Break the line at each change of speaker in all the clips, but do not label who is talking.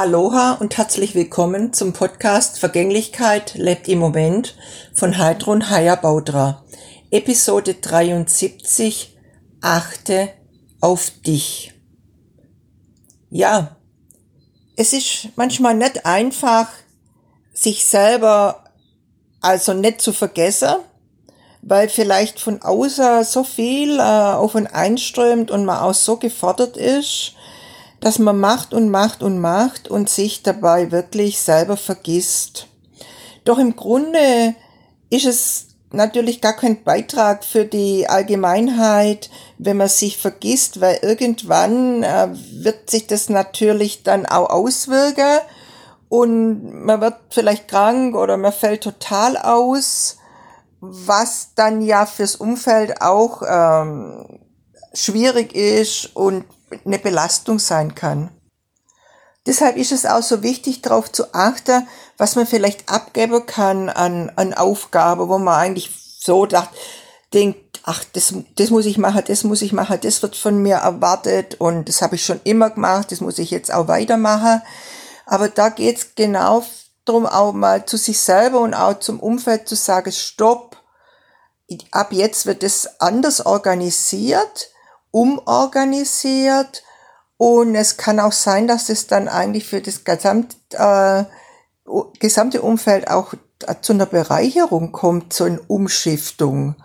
Aloha und herzlich willkommen zum Podcast Vergänglichkeit lebt im Moment von Heidrun Baudra. Episode 73 Achte auf dich. Ja, es ist manchmal nicht einfach, sich selber also nicht zu vergessen, weil vielleicht von außen so viel äh, auf und einströmt und man auch so gefordert ist, dass man macht und macht und macht und sich dabei wirklich selber vergisst. Doch im Grunde ist es natürlich gar kein Beitrag für die Allgemeinheit, wenn man sich vergisst, weil irgendwann äh, wird sich das natürlich dann auch auswirken und man wird vielleicht krank oder man fällt total aus, was dann ja fürs Umfeld auch ähm, schwierig ist und eine Belastung sein kann. Deshalb ist es auch so wichtig, darauf zu achten, was man vielleicht abgeben kann an, an Aufgaben, wo man eigentlich so dacht, denkt, ach, das, das muss ich machen, das muss ich machen, das wird von mir erwartet und das habe ich schon immer gemacht, das muss ich jetzt auch weitermachen. Aber da geht's genau darum, auch mal zu sich selber und auch zum Umfeld zu sagen, stopp, ab jetzt wird es anders organisiert umorganisiert und es kann auch sein, dass es dann eigentlich für das gesamt, äh, gesamte Umfeld auch zu einer Bereicherung kommt, zu einer Umschiftung,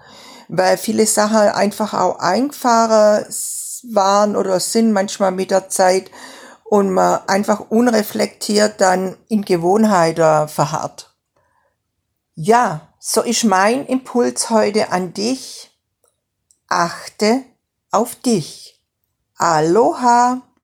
weil viele Sachen einfach auch einfacher waren oder sind manchmal mit der Zeit und man einfach unreflektiert dann in Gewohnheiten verharrt. Ja, so ist mein Impuls heute an dich. Achte auf dich. Aloha!